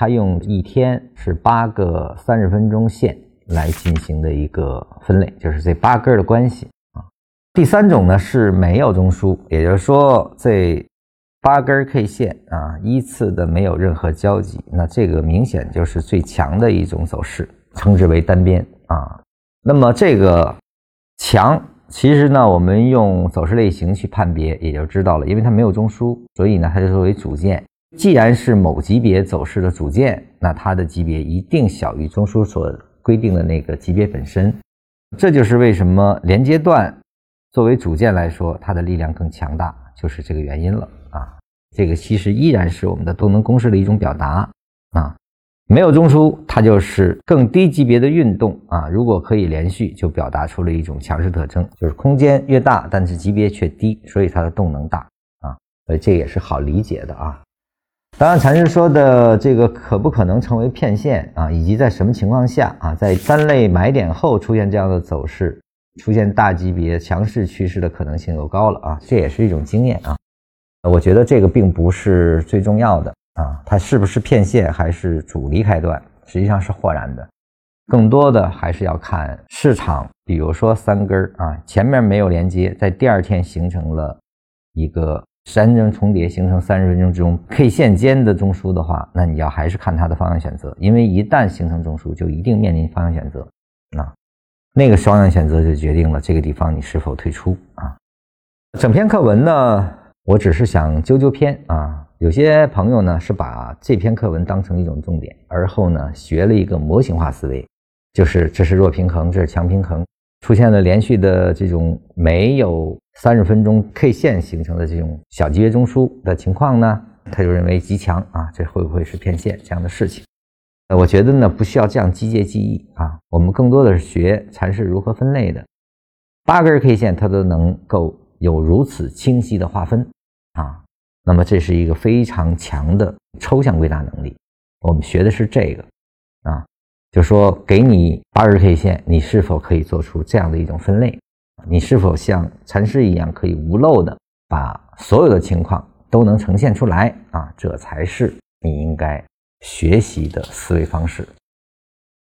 它用一天是八个三十分钟线来进行的一个分类，就是这八根的关系啊。第三种呢是没有中枢，也就是说这八根 K 线啊依次的没有任何交集，那这个明显就是最强的一种走势，称之为单边啊。那么这个强，其实呢我们用走势类型去判别也就知道了，因为它没有中枢，所以呢它就作为主线。既然是某级别走势的主件，那它的级别一定小于中枢所规定的那个级别本身。这就是为什么连接段作为主件来说，它的力量更强大，就是这个原因了啊。这个其实依然是我们的动能公式的一种表达啊。没有中枢，它就是更低级别的运动啊。如果可以连续，就表达出了一种强势特征，就是空间越大，但是级别却低，所以它的动能大啊。所以这也是好理解的啊。当然，禅师说的这个可不可能成为骗线啊？以及在什么情况下啊，在单类买点后出现这样的走势，出现大级别强势趋势的可能性又高了啊？这也是一种经验啊。我觉得这个并不是最重要的啊，它是不是骗线还是主离开段，实际上是豁然的。更多的还是要看市场，比如说三根儿啊，前面没有连接，在第二天形成了一个。三根重叠形成三十分钟之中 K 线间的中枢的话，那你要还是看它的方向选择，因为一旦形成中枢，就一定面临方向选择啊，那个方向选择就决定了这个地方你是否退出啊。整篇课文呢，我只是想纠纠篇啊，有些朋友呢是把这篇课文当成一种重点，而后呢学了一个模型化思维，就是这是弱平衡，这是强平衡。出现了连续的这种没有三十分钟 K 线形成的这种小级别中枢的情况呢，他就认为极强啊，这会不会是骗线这样的事情？呃，我觉得呢不需要这样机械记忆啊，我们更多的是学禅是如何分类的。八根 K 线它都能够有如此清晰的划分啊，那么这是一个非常强的抽象归纳能力。我们学的是这个啊。就说给你八根 K 线，你是否可以做出这样的一种分类？你是否像禅师一样可以无漏的把所有的情况都能呈现出来啊？这才是你应该学习的思维方式。